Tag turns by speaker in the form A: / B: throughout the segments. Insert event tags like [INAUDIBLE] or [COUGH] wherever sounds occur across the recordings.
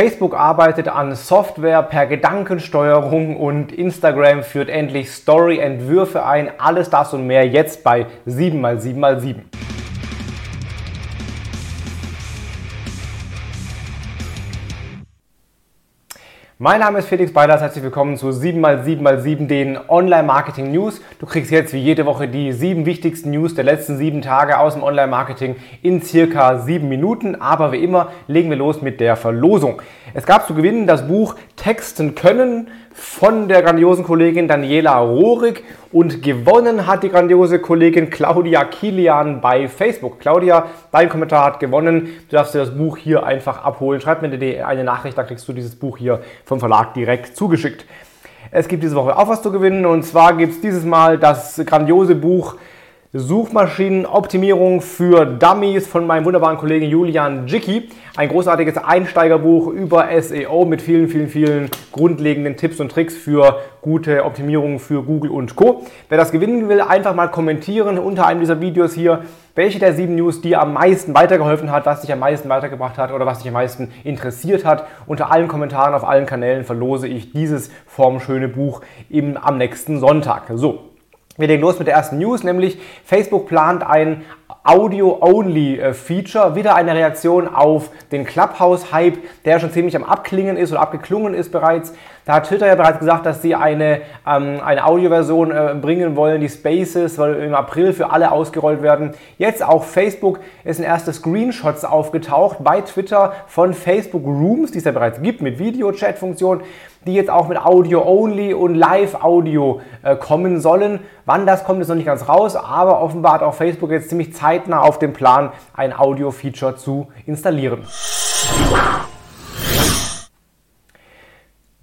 A: Facebook arbeitet an Software per Gedankensteuerung und Instagram führt endlich Story-Entwürfe ein. Alles das und mehr jetzt bei 7x7x7. Mein Name ist Felix Beilers, herzlich willkommen zu 7x7x7, den Online-Marketing News. Du kriegst jetzt wie jede Woche die sieben wichtigsten News der letzten sieben Tage aus dem Online-Marketing in circa sieben Minuten. Aber wie immer legen wir los mit der Verlosung. Es gab zu gewinnen das Buch Texten können von der grandiosen Kollegin Daniela Rohrig und gewonnen hat die grandiose Kollegin Claudia Kilian bei Facebook. Claudia, dein Kommentar hat gewonnen. Du darfst dir das Buch hier einfach abholen. Schreib mir eine Nachricht, dann kriegst du dieses Buch hier vom Verlag direkt zugeschickt. Es gibt diese Woche auch was zu gewinnen und zwar gibt es dieses Mal das grandiose Buch Suchmaschinenoptimierung für Dummies von meinem wunderbaren Kollegen Julian Jicky. Ein großartiges Einsteigerbuch über SEO mit vielen, vielen, vielen grundlegenden Tipps und Tricks für gute Optimierung für Google und Co. Wer das gewinnen will, einfach mal kommentieren unter einem dieser Videos hier, welche der sieben News dir am meisten weitergeholfen hat, was dich am meisten weitergebracht hat oder was dich am meisten interessiert hat. Unter allen Kommentaren auf allen Kanälen verlose ich dieses formschöne Buch im, am nächsten Sonntag. So, wir legen los mit der ersten News, nämlich Facebook plant ein Audio-Only-Feature. Wieder eine Reaktion auf den Clubhouse-Hype, der schon ziemlich am Abklingen ist oder abgeklungen ist bereits. Da hat Twitter ja bereits gesagt, dass sie eine, ähm, eine Audioversion äh, bringen wollen. Die Spaces soll im April für alle ausgerollt werden. Jetzt auch Facebook ist ein erste Screenshots aufgetaucht bei Twitter von Facebook Rooms, die es ja bereits gibt mit Video-Chat-Funktion die jetzt auch mit Audio-Only und Live-Audio äh, kommen sollen. Wann das kommt, ist noch nicht ganz raus, aber offenbar hat auch Facebook jetzt ziemlich zeitnah auf dem Plan, ein Audio-Feature zu installieren.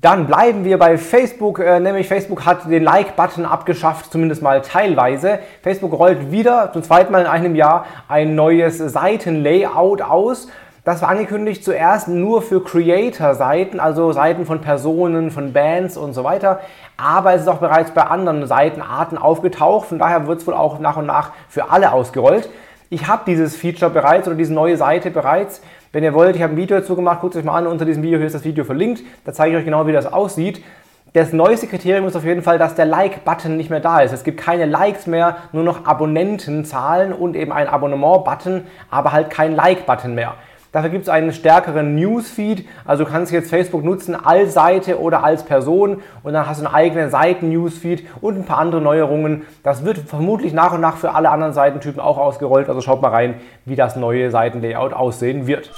A: Dann bleiben wir bei Facebook, äh, nämlich Facebook hat den Like-Button abgeschafft, zumindest mal teilweise. Facebook rollt wieder zum zweiten Mal in einem Jahr ein neues Seitenlayout aus. Das war angekündigt zuerst nur für Creator-Seiten, also Seiten von Personen, von Bands und so weiter. Aber es ist auch bereits bei anderen Seitenarten aufgetaucht. Von daher wird es wohl auch nach und nach für alle ausgerollt. Ich habe dieses Feature bereits oder diese neue Seite bereits. Wenn ihr wollt, ich habe ein Video dazu gemacht, guckt euch mal an. Unter diesem Video hier ist das Video verlinkt. Da zeige ich euch genau, wie das aussieht. Das neueste Kriterium ist auf jeden Fall, dass der Like-Button nicht mehr da ist. Es gibt keine Likes mehr, nur noch Abonnentenzahlen und eben ein Abonnement-Button, aber halt kein Like-Button mehr. Dafür gibt es einen stärkeren Newsfeed. Also du kannst jetzt Facebook nutzen als Seite oder als Person und dann hast du einen eigenen Seiten-Newsfeed und ein paar andere Neuerungen. Das wird vermutlich nach und nach für alle anderen Seitentypen auch ausgerollt. Also schaut mal rein, wie das neue Seitenlayout aussehen wird.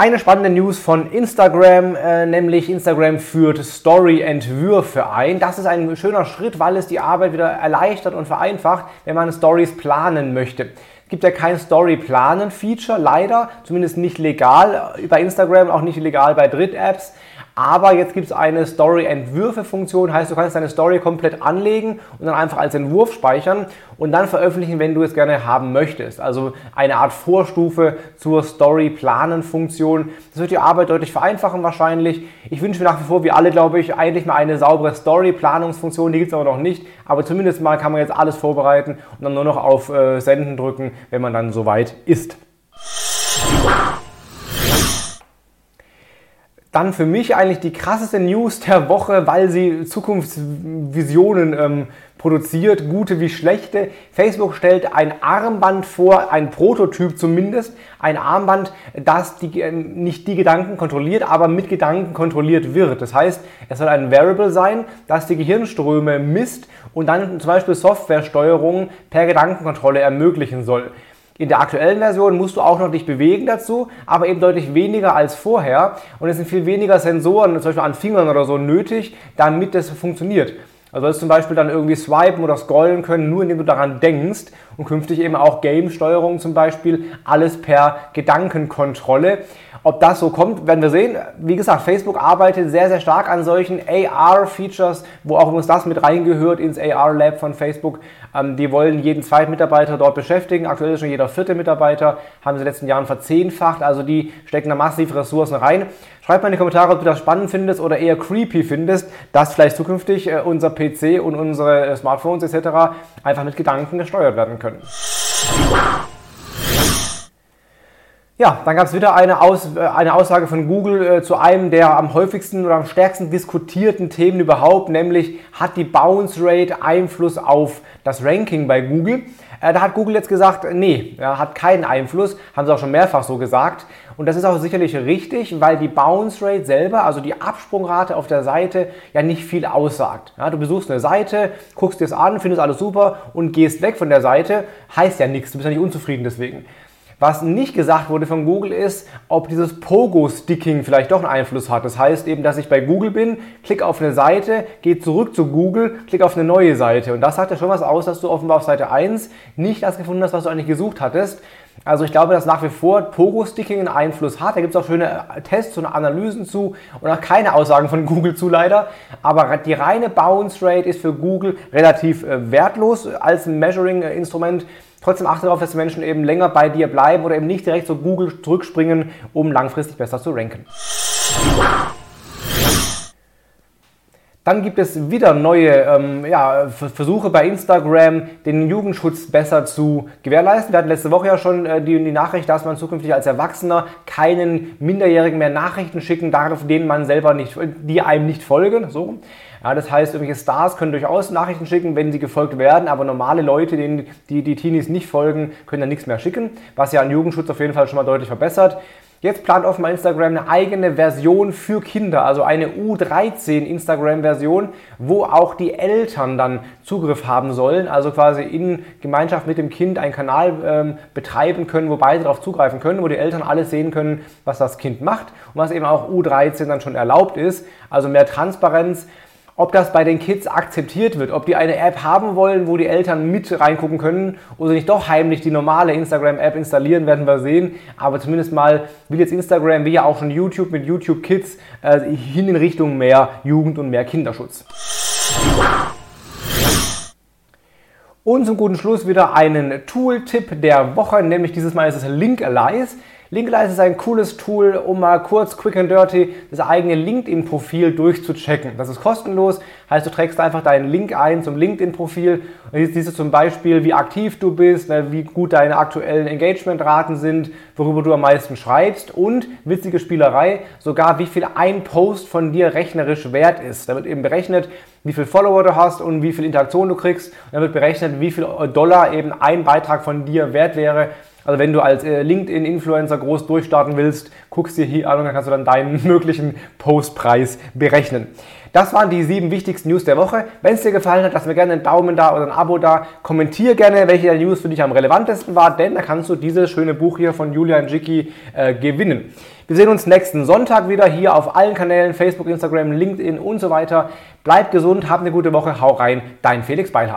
A: Eine spannende News von Instagram, äh, nämlich Instagram führt Story-Entwürfe ein. Das ist ein schöner Schritt, weil es die Arbeit wieder erleichtert und vereinfacht, wenn man Stories planen möchte. Gibt ja kein Story-Planen-Feature, leider, zumindest nicht legal bei Instagram, auch nicht legal bei Dritt-Apps. Aber jetzt gibt es eine Story-Entwürfe-Funktion, heißt du kannst deine Story komplett anlegen und dann einfach als Entwurf speichern und dann veröffentlichen, wenn du es gerne haben möchtest. Also eine Art Vorstufe zur Story-Planen-Funktion. Das wird die Arbeit deutlich vereinfachen wahrscheinlich. Ich wünsche mir nach wie vor, wie alle glaube ich, eigentlich mal eine saubere Story-Planungsfunktion. Die gibt es aber noch nicht. Aber zumindest mal kann man jetzt alles vorbereiten und dann nur noch auf äh, Senden drücken, wenn man dann soweit ist. Dann für mich eigentlich die krasseste News der Woche, weil sie Zukunftsvisionen ähm, produziert, gute wie schlechte. Facebook stellt ein Armband vor, ein Prototyp zumindest, ein Armband, das die, äh, nicht die Gedanken kontrolliert, aber mit Gedanken kontrolliert wird. Das heißt, es soll ein Variable sein, das die Gehirnströme misst und dann zum Beispiel Softwaresteuerungen per Gedankenkontrolle ermöglichen soll. In der aktuellen Version musst du auch noch dich bewegen dazu, aber eben deutlich weniger als vorher. Und es sind viel weniger Sensoren, zum Beispiel an Fingern oder so, nötig, damit das funktioniert. Also sollst zum Beispiel dann irgendwie swipen oder scrollen können, nur indem du daran denkst und künftig eben auch Game-Steuerung zum Beispiel, alles per Gedankenkontrolle. Ob das so kommt, werden wir sehen. Wie gesagt, Facebook arbeitet sehr, sehr stark an solchen AR-Features, wo auch übrigens das mit reingehört ins AR-Lab von Facebook. Ähm, die wollen jeden zweiten Mitarbeiter dort beschäftigen. Aktuell ist schon jeder vierte Mitarbeiter, haben sie in den letzten Jahren verzehnfacht. Also die stecken da massiv Ressourcen rein. Schreib mal in die Kommentare, ob du das spannend findest oder eher creepy findest, dass vielleicht zukünftig äh, unser PC und unsere Smartphones etc. einfach mit Gedanken gesteuert werden können. Ja, dann gab es wieder eine, Aus, äh, eine Aussage von Google äh, zu einem der am häufigsten oder am stärksten diskutierten Themen überhaupt, nämlich hat die Bounce Rate Einfluss auf das Ranking bei Google? Äh, da hat Google jetzt gesagt, nee, ja, hat keinen Einfluss, haben sie auch schon mehrfach so gesagt. Und das ist auch sicherlich richtig, weil die Bounce Rate selber, also die Absprungrate auf der Seite, ja nicht viel aussagt. Ja, du besuchst eine Seite, guckst dir es an, findest alles super und gehst weg von der Seite, heißt ja nichts, du bist ja nicht unzufrieden deswegen. Was nicht gesagt wurde von Google ist, ob dieses Pogo-Sticking vielleicht doch einen Einfluss hat. Das heißt eben, dass ich bei Google bin, klicke auf eine Seite, gehe zurück zu Google, klicke auf eine neue Seite. Und das sagt ja schon was aus, dass du offenbar auf Seite 1 nicht das gefunden hast, was du eigentlich gesucht hattest. Also ich glaube, dass nach wie vor Pogo-Sticking einen Einfluss hat. Da gibt es auch schöne Tests und Analysen zu und auch keine Aussagen von [LAUGHS] Google zu leider. Aber die reine Bounce Rate ist für Google relativ äh, wertlos als Measuring-Instrument. Trotzdem achte darauf, dass die Menschen eben länger bei dir bleiben oder eben nicht direkt zu Google zurückspringen, um langfristig besser zu ranken. Dann gibt es wieder neue ähm, ja, Versuche bei Instagram, den Jugendschutz besser zu gewährleisten. Wir hatten letzte Woche ja schon äh, die, die, Nachricht, dass man zukünftig als Erwachsener keinen Minderjährigen mehr Nachrichten schicken darf, denen man selber nicht, die einem nicht folgen. So. Ja, das heißt, irgendwelche Stars können durchaus Nachrichten schicken, wenn sie gefolgt werden, aber normale Leute, denen die, die Teenies nicht folgen, können dann nichts mehr schicken, was ja an Jugendschutz auf jeden Fall schon mal deutlich verbessert. Jetzt plant offenbar Instagram eine eigene Version für Kinder, also eine U13 Instagram-Version, wo auch die Eltern dann Zugriff haben sollen, also quasi in Gemeinschaft mit dem Kind einen Kanal ähm, betreiben können, wo beide darauf zugreifen können, wo die Eltern alles sehen können, was das Kind macht und was eben auch U13 dann schon erlaubt ist. Also mehr Transparenz ob das bei den Kids akzeptiert wird, ob die eine App haben wollen, wo die Eltern mit reingucken können oder nicht doch heimlich die normale Instagram-App installieren, werden wir sehen. Aber zumindest mal will jetzt Instagram, wie ja auch schon YouTube mit YouTube Kids, äh, hin in Richtung mehr Jugend und mehr Kinderschutz. Und zum guten Schluss wieder einen Tool-Tipp der Woche, nämlich dieses Mal ist es Link Alice. Linkalize ist ein cooles Tool, um mal kurz quick and dirty das eigene LinkedIn-Profil durchzuchecken. Das ist kostenlos, heißt du trägst einfach deinen Link ein zum LinkedIn-Profil jetzt siehst du zum Beispiel, wie aktiv du bist, ne, wie gut deine aktuellen Engagement-Raten sind, worüber du am meisten schreibst und, witzige Spielerei, sogar wie viel ein Post von dir rechnerisch wert ist. Da wird eben berechnet, wie viel Follower du hast und wie viel Interaktion du kriegst. Dann wird berechnet, wie viel Dollar eben ein Beitrag von dir wert wäre. Also wenn du als äh, LinkedIn-Influencer groß durchstarten willst, guckst dir hier an und dann kannst du dann deinen [LAUGHS] möglichen Postpreis berechnen. Das waren die sieben wichtigsten News der Woche. Wenn es dir gefallen hat, lass mir gerne einen Daumen da oder ein Abo da. Kommentier gerne, welche der News für dich am relevantesten war, denn da kannst du dieses schöne Buch hier von Julian Jicki äh, gewinnen. Wir sehen uns nächsten Sonntag wieder hier auf allen Kanälen, Facebook, Instagram, LinkedIn und so weiter. Bleib gesund, hab eine gute Woche, hau rein, dein Felix Beilhardt.